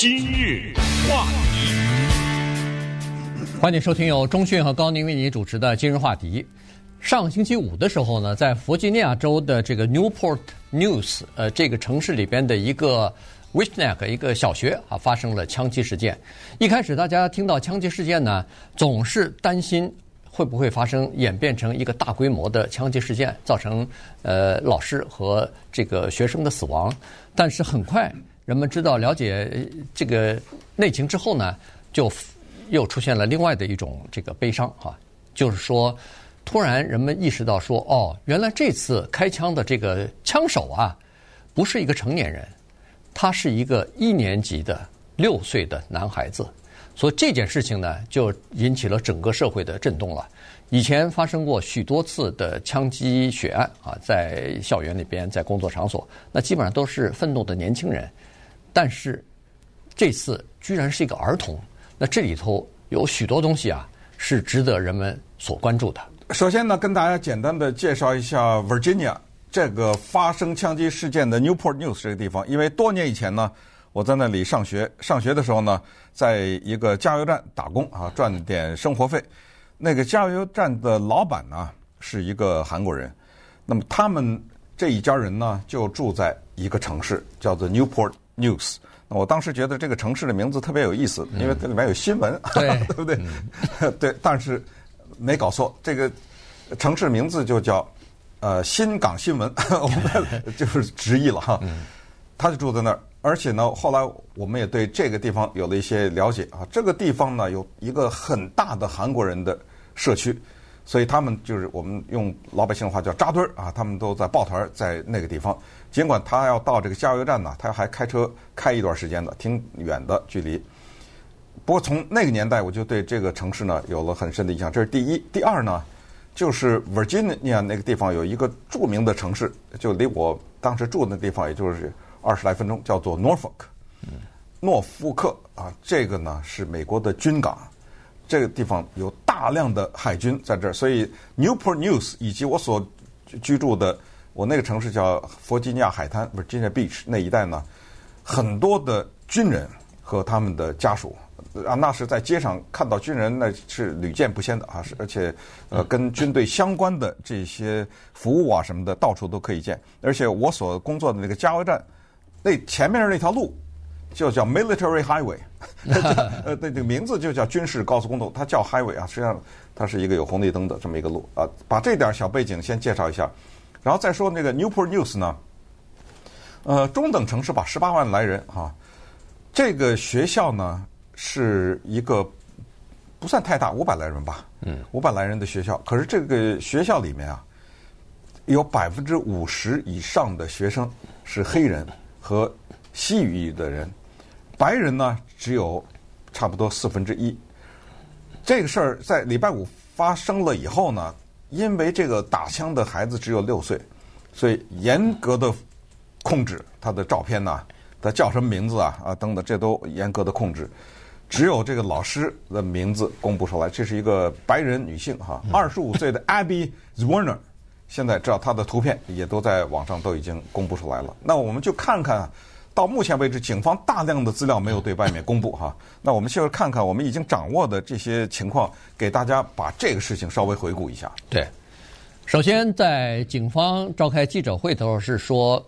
今日话题，欢迎收听由中讯和高宁为你主持的今日话题。上星期五的时候呢，在弗吉尼亚州的这个 Newport News，呃，这个城市里边的一个 Wishneck 一个小学啊，发生了枪击事件。一开始大家听到枪击事件呢，总是担心会不会发生演变成一个大规模的枪击事件，造成呃老师和这个学生的死亡。但是很快。人们知道了解这个内情之后呢，就又出现了另外的一种这个悲伤哈，就是说，突然人们意识到说，哦，原来这次开枪的这个枪手啊，不是一个成年人，他是一个一年级的六岁的男孩子，所以这件事情呢，就引起了整个社会的震动了。以前发生过许多次的枪击血案啊，在校园里边，在工作场所，那基本上都是愤怒的年轻人。但是这次居然是一个儿童，那这里头有许多东西啊，是值得人们所关注的。首先呢，跟大家简单的介绍一下 Virginia 这个发生枪击事件的 Newport News 这个地方，因为多年以前呢，我在那里上学，上学的时候呢，在一个加油站打工啊，赚点生活费。那个加油站的老板呢，是一个韩国人，那么他们这一家人呢，就住在一个城市，叫做 Newport。News，我当时觉得这个城市的名字特别有意思，因为这里面有新闻，嗯、对，对不对？嗯、对，但是没搞错，这个城市名字就叫呃新港新闻，我们就是直译了哈。他就住在那儿，而且呢，后来我们也对这个地方有了一些了解啊。这个地方呢，有一个很大的韩国人的社区。所以他们就是我们用老百姓的话叫扎堆儿啊，他们都在抱团在那个地方。尽管他要到这个加油站呢，他还开车开一段时间的，挺远的距离。不过从那个年代，我就对这个城市呢有了很深的印象。这是第一，第二呢，就是 Virginia 那个地方有一个著名的城市，就离我当时住的地方也就是二十来分钟，叫做 Norfolk，诺福克啊，这个呢是美国的军港。这个地方有大量的海军在这儿，所以 Newport News 以及我所居住的我那个城市叫弗吉尼亚海滩 （Virginia Beach） 那一带呢，很多的军人和他们的家属啊，那是在街上看到军人，那是屡见不鲜的啊，是而且呃，跟军队相关的这些服务啊什么的，到处都可以见。而且我所工作的那个加油站，那前面那条路。就叫 Military Highway，呃，那这个名字就叫军事高速公路，它叫 Highway 啊，实际上它是一个有红绿灯的这么一个路啊。把这点小背景先介绍一下，然后再说那个 Newport News 呢，呃，中等城市吧，十八万来人哈、啊。这个学校呢是一个不算太大，五百来人吧，嗯，五百来人的学校。可是这个学校里面啊，有百分之五十以上的学生是黑人和西语的人。白人呢，只有差不多四分之一。这个事儿在礼拜五发生了以后呢，因为这个打枪的孩子只有六岁，所以严格的控制他的照片呐，他叫什么名字啊啊等等，这都严格的控制。只有这个老师的名字公布出来，这是一个白人女性哈，二十五岁的 Abby Zwerner，现在知道她的图片也都在网上都已经公布出来了。那我们就看看。到目前为止，警方大量的资料没有对外面公布哈。那我们现在看看我们已经掌握的这些情况，给大家把这个事情稍微回顾一下。对，首先在警方召开记者会的时候是说，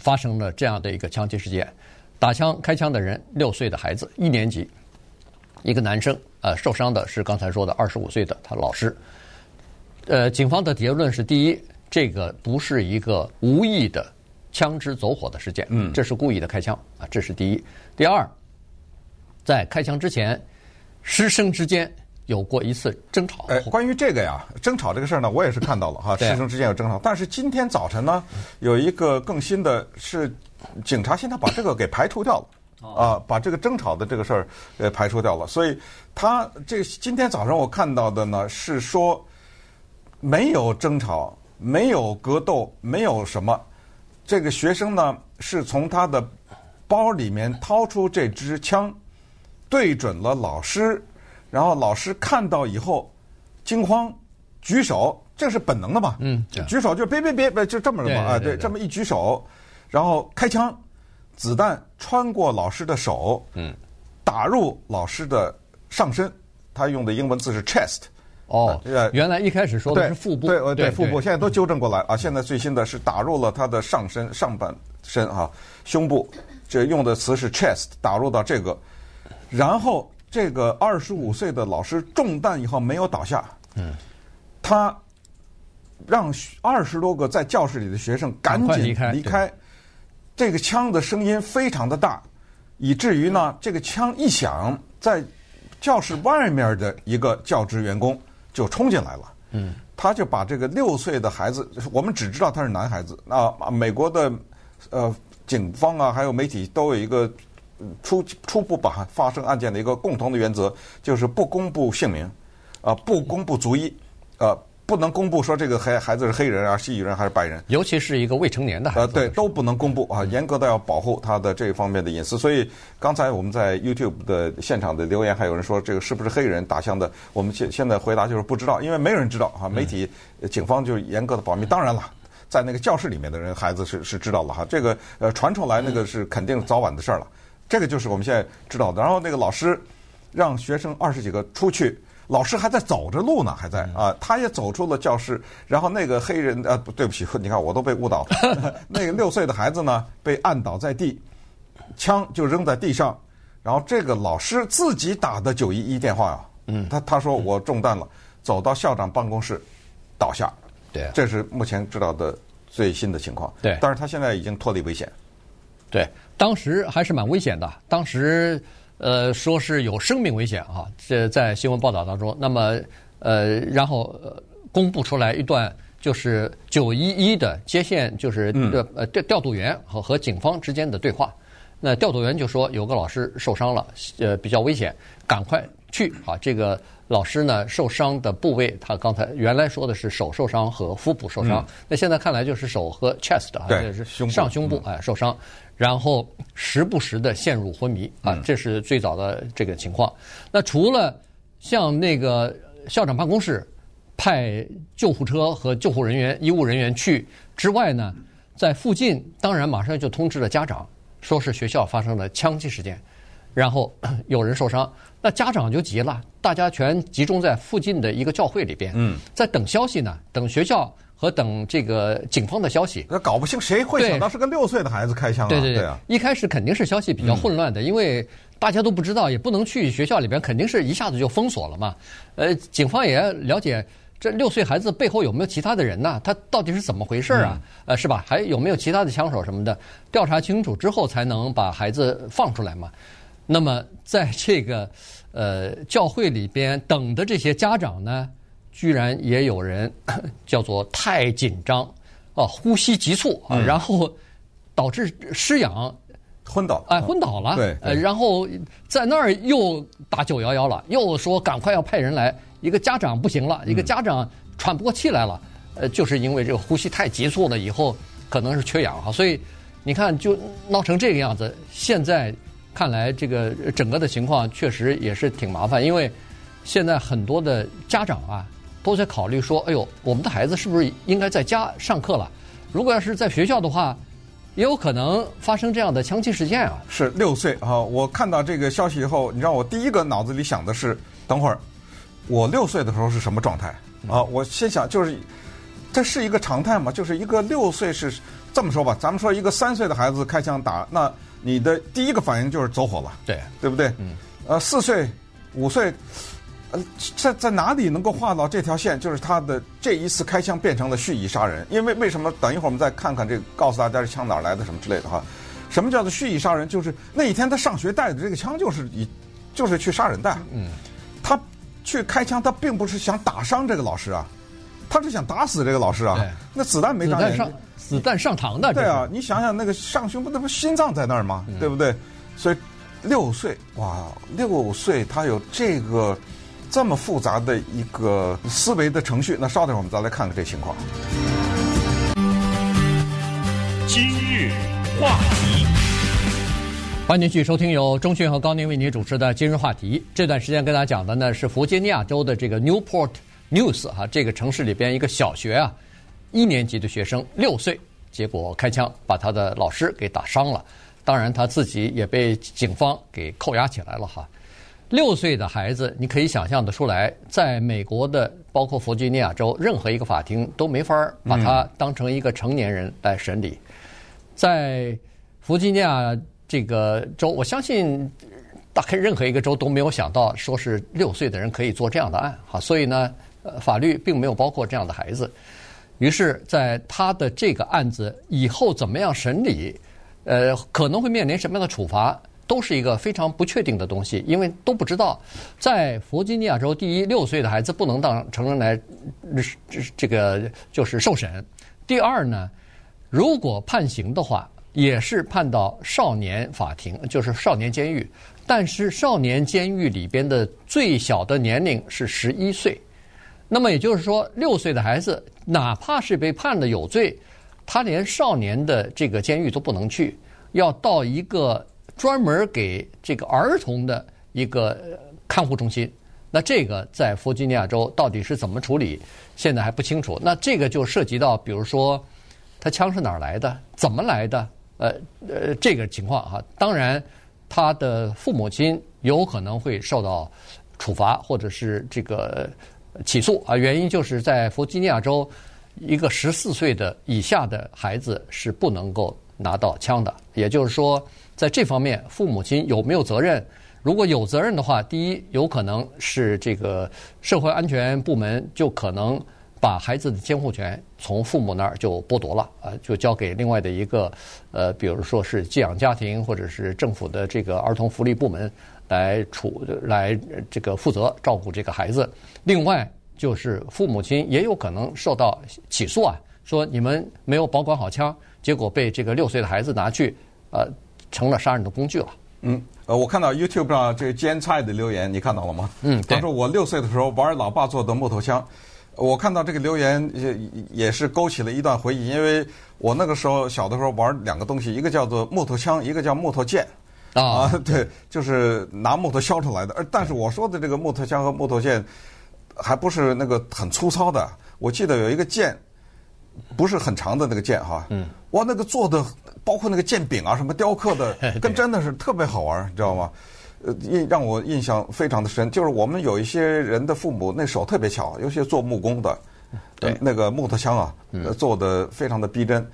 发生了这样的一个枪击事件，打枪开枪的人六岁的孩子，一年级，一个男生，呃，受伤的是刚才说的二十五岁的他老师。呃，警方的结论是：第一，这个不是一个无意的。枪支走火的事件，嗯，这是故意的开枪啊，这是第一。第二，在开枪之前，师生之间有过一次争吵。哎，关于这个呀，争吵这个事儿呢，我也是看到了哈，师生之间有争吵。但是今天早晨呢，有一个更新的是，警察现在把这个给排除掉了，啊，把这个争吵的这个事儿给排除掉了。所以他这今天早上我看到的呢，是说没有争吵，没有格斗，没有什么。这个学生呢，是从他的包里面掏出这支枪，对准了老师，然后老师看到以后惊慌，举手，这是本能的嘛？嗯，举手就别别别别，就这么的嘛？啊，对，这么一举手，然后开枪，子弹穿过老师的手，嗯，打入老师的上身。他用的英文字是 chest。哦，原来一开始说的是腹部，对对，对腹部，现在都纠正过来啊。现在最新的是打入了他的上身上半身啊，胸部，这用的词是 chest，打入到这个，然后这个二十五岁的老师中弹以后没有倒下，嗯，他让二十多个在教室里的学生赶紧离开，离开，这个枪的声音非常的大，以至于呢，这个枪一响，在教室外面的一个教职员工。就冲进来了，嗯，他就把这个六岁的孩子，我们只知道他是男孩子。那美国的呃警方啊，还有媒体都有一个初初步把发生案件的一个共同的原则，就是不公布姓名，啊，不公布族裔，呃。不能公布说这个孩孩子是黑人啊、西裔人还是白人，尤其是一个未成年的孩子。呃，对，都不能公布啊，严格的要保护他的这方面的隐私。所以刚才我们在 YouTube 的现场的留言，还有人说这个是不是黑人打枪的？我们现现在回答就是不知道，因为没有人知道啊。媒体、警方就严格的保密。当然了，在那个教室里面的人，孩子是是知道了哈。这个呃传出来那个是肯定早晚的事儿了。这个就是我们现在知道的。然后那个老师让学生二十几个出去。老师还在走着路呢，还在啊，他也走出了教室。然后那个黑人呃，对不起，你看我都被误导了。那个六岁的孩子呢，被按倒在地，枪就扔在地上。然后这个老师自己打的九一一电话啊，嗯，他他说我中弹了，走到校长办公室倒下。对，这是目前知道的最新的情况。对，但是他现在已经脱离危险。对，当时还是蛮危险的。当时。呃，说是有生命危险啊，这在新闻报道当中。那么，呃，然后公布出来一段，就是九一一的接线，就是呃调调度员和和警方之间的对话。那调度员就说有个老师受伤了，呃，比较危险，赶快去啊。这个老师呢，受伤的部位，他刚才原来说的是手受伤和腹部受伤，那现在看来就是手和 chest 啊，就是上胸部哎受伤。然后时不时的陷入昏迷啊，这是最早的这个情况。那除了像那个校长办公室派救护车和救护人员、医务人员去之外呢，在附近当然马上就通知了家长，说是学校发生了枪击事件，然后 有人受伤，那家长就急了，大家全集中在附近的一个教会里边，在等消息呢，等学校。和等这个警方的消息，那搞不清谁会想到是个六岁的孩子开枪啊？对对对，一开始肯定是消息比较混乱的，因为大家都不知道，也不能去学校里边，肯定是一下子就封锁了嘛。呃，警方也要了解这六岁孩子背后有没有其他的人呢？他到底是怎么回事啊？呃，是吧？还有没有其他的枪手什么的？调查清楚之后才能把孩子放出来嘛。那么在这个呃教会里边等的这些家长呢？居然也有人 叫做太紧张，啊，呼吸急促啊，然后导致失氧，昏倒，哎，昏倒了。对，呃，然后在那儿又打九幺幺了，又说赶快要派人来。一个家长不行了，一个家长喘不过气来了，呃，就是因为这个呼吸太急促了，以后可能是缺氧哈。所以你看，就闹成这个样子。现在看来，这个整个的情况确实也是挺麻烦，因为现在很多的家长啊。都在考虑说：“哎呦，我们的孩子是不是应该在家上课了？如果要是在学校的话，也有可能发生这样的枪击事件啊。”是六岁啊！我看到这个消息以后，你知道我第一个脑子里想的是：等会儿我六岁的时候是什么状态啊？我先想就是，这是一个常态吗？就是一个六岁是这么说吧？咱们说一个三岁的孩子开枪打，那你的第一个反应就是走火了，对对不对？嗯。呃，四岁、五岁。呃，在在哪里能够画到这条线？就是他的这一次开枪变成了蓄意杀人。因为为什么？等一会儿我们再看看这个，告诉大家这枪哪儿来的什么之类的哈。什么叫做蓄意杀人？就是那一天他上学带的这个枪就是以，就是去杀人的。嗯，他去开枪，他并不是想打伤这个老师啊，他是想打死这个老师啊。那子弹没长眼睛，子弹上膛的。对啊，你想想那个上胸部，那不心脏在那儿吗？对不对？所以六岁哇，六岁他有这个。这么复杂的一个思维的程序，那稍等我们再来看看这情况。今日话题，欢迎继续收听由中讯和高宁为您主持的《今日话题》。这段时间跟大家讲的呢是弗吉尼亚州的这个 Newport News 哈，这个城市里边一个小学啊，一年级的学生六岁，结果开枪把他的老师给打伤了。当然他自己也被警方给扣押起来了哈。六岁的孩子，你可以想象得出来，在美国的包括弗吉尼亚州任何一个法庭都没法把他当成一个成年人来审理。在弗吉尼亚这个州，我相信大概任何一个州都没有想到，说是六岁的人可以做这样的案哈。所以呢，法律并没有包括这样的孩子。于是，在他的这个案子以后怎么样审理，呃，可能会面临什么样的处罚？都是一个非常不确定的东西，因为都不知道。在弗吉尼亚州，第一，六岁的孩子不能当成人来，这这个就是受审。第二呢，如果判刑的话，也是判到少年法庭，就是少年监狱。但是少年监狱里边的最小的年龄是十一岁，那么也就是说，六岁的孩子哪怕是被判了有罪，他连少年的这个监狱都不能去，要到一个。专门给这个儿童的一个看护中心，那这个在弗吉尼亚州到底是怎么处理，现在还不清楚。那这个就涉及到，比如说，他枪是哪儿来的，怎么来的？呃呃，这个情况哈。当然，他的父母亲有可能会受到处罚，或者是这个起诉啊。原因就是在弗吉尼亚州，一个十四岁的以下的孩子是不能够拿到枪的，也就是说。在这方面，父母亲有没有责任？如果有责任的话，第一，有可能是这个社会安全部门就可能把孩子的监护权从父母那儿就剥夺了，啊，就交给另外的一个，呃，比如说是寄养家庭或者是政府的这个儿童福利部门来处来这个负责照顾这个孩子。另外，就是父母亲也有可能受到起诉啊，说你们没有保管好枪，结果被这个六岁的孩子拿去，呃。成了杀人的工具了。嗯，呃，我看到 YouTube 上这个煎菜的留言，你看到了吗？嗯，他说我六岁的时候玩老爸做的木头枪，我看到这个留言也也是勾起了一段回忆，因为我那个时候小的时候玩两个东西，一个叫做木头枪，一个叫木头剑。啊，啊，对，就是拿木头削出来的。而但是我说的这个木头枪和木头剑，还不是那个很粗糙的。我记得有一个剑。不是很长的那个剑哈，嗯，哇，那个做的包括那个剑柄啊，什么雕刻的，跟真的是特别好玩，你知道吗？呃，印让我印象非常的深，就是我们有一些人的父母那手特别巧，尤其做木工的，对，那个木头枪啊，做的非常的逼真。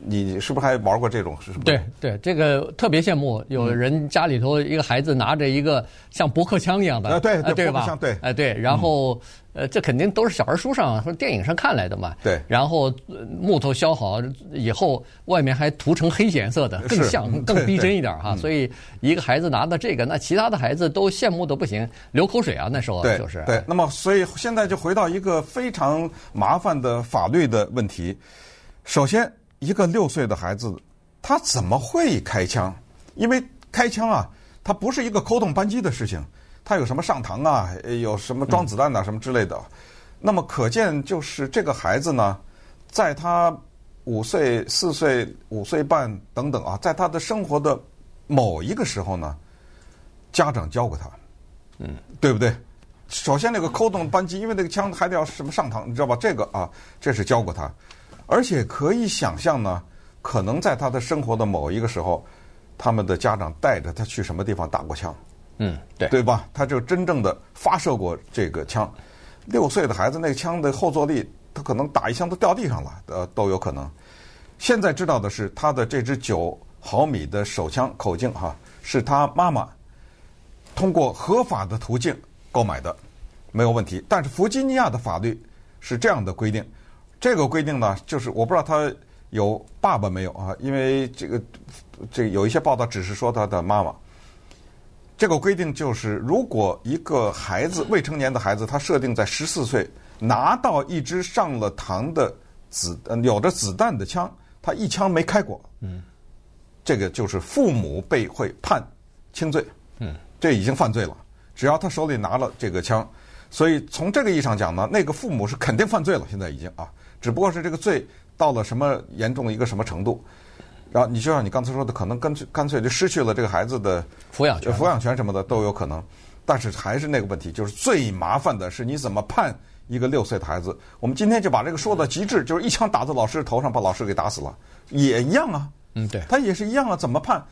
你是不是还玩过这种？是什么？对对，这个特别羡慕，有人家里头一个孩子拿着一个像驳壳枪一样的，啊对对对吧？对，哎对，然后呃，这肯定都是小孩书上或者电影上看来的嘛。对，然后木头削好以后，外面还涂成黑颜色的，更像更逼真一点哈。所以一个孩子拿的这个，那其他的孩子都羡慕的不行，流口水啊。那时候就是对。那么，所以现在就回到一个非常麻烦的法律的问题，首先。一个六岁的孩子，他怎么会开枪？因为开枪啊，它不是一个扣动扳机的事情，他有什么上膛啊，有什么装子弹呐、啊，什么之类的。嗯、那么可见，就是这个孩子呢，在他五岁、四岁、五岁半等等啊，在他的生活的某一个时候呢，家长教过他，嗯，对不对？首先那个扣动扳机，因为那个枪还得要什么上膛，你知道吧？这个啊，这是教过他。而且可以想象呢，可能在他的生活的某一个时候，他们的家长带着他去什么地方打过枪，嗯，对，对吧？他就真正的发射过这个枪。六岁的孩子，那个枪的后坐力，他可能打一枪都掉地上了，呃，都有可能。现在知道的是，他的这支九毫米的手枪口径哈，是他妈妈通过合法的途径购买的，没有问题。但是弗吉尼亚的法律是这样的规定。这个规定呢，就是我不知道他有爸爸没有啊？因为这个这个、有一些报道只是说他的妈妈。这个规定就是，如果一个孩子未成年的孩子，他设定在十四岁拿到一支上了膛的子有着子弹的枪，他一枪没开过，嗯，这个就是父母被会判轻罪，嗯，这已经犯罪了。只要他手里拿了这个枪，所以从这个意义上讲呢，那个父母是肯定犯罪了。现在已经啊。只不过是这个罪到了什么严重的一个什么程度，然后你就像你刚才说的，可能干脆干脆就失去了这个孩子的抚养权、抚养权什么的都有可能。但是还是那个问题，就是最麻烦的是你怎么判一个六岁的孩子？我们今天就把这个说到极致，就是一枪打在老师头上，把老师给打死了，也一样啊。嗯，对，他也是一样啊。怎么判？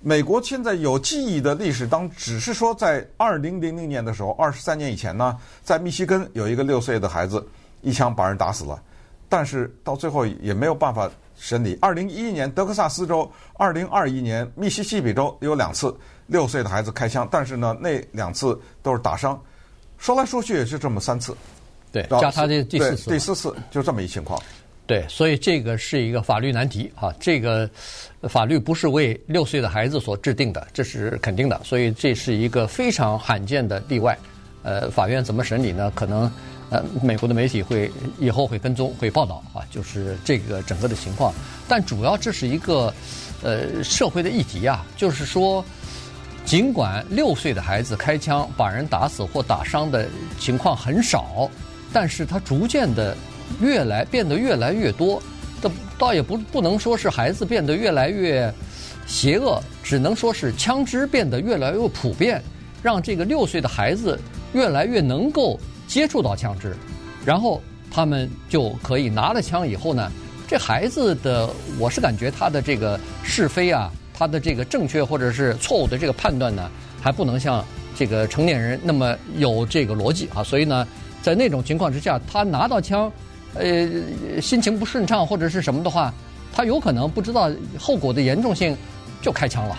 美国现在有记忆的历史当，只是说在二零零零年的时候，二十三年以前呢，在密西根有一个六岁的孩子一枪把人打死了，但是到最后也没有办法审理。二零一一年德克萨斯州，二零二一年密西西比州有两次六岁的孩子开枪，但是呢，那两次都是打伤，说来说去也是这么三次，对，加他的第四次，第四次就这么一情况。对，所以这个是一个法律难题啊！这个法律不是为六岁的孩子所制定的，这是肯定的。所以这是一个非常罕见的例外。呃，法院怎么审理呢？可能呃，美国的媒体会以后会跟踪、会报道啊，就是这个整个的情况。但主要这是一个呃社会的议题啊，就是说，尽管六岁的孩子开枪把人打死或打伤的情况很少，但是他逐渐的。越来变得越来越多，倒倒也不不能说是孩子变得越来越邪恶，只能说是枪支变得越来越普遍，让这个六岁的孩子越来越能够接触到枪支，然后他们就可以拿了枪以后呢，这孩子的我是感觉他的这个是非啊，他的这个正确或者是错误的这个判断呢，还不能像这个成年人那么有这个逻辑啊，所以呢，在那种情况之下，他拿到枪。呃，心情不顺畅或者是什么的话，他有可能不知道后果的严重性，就开枪了。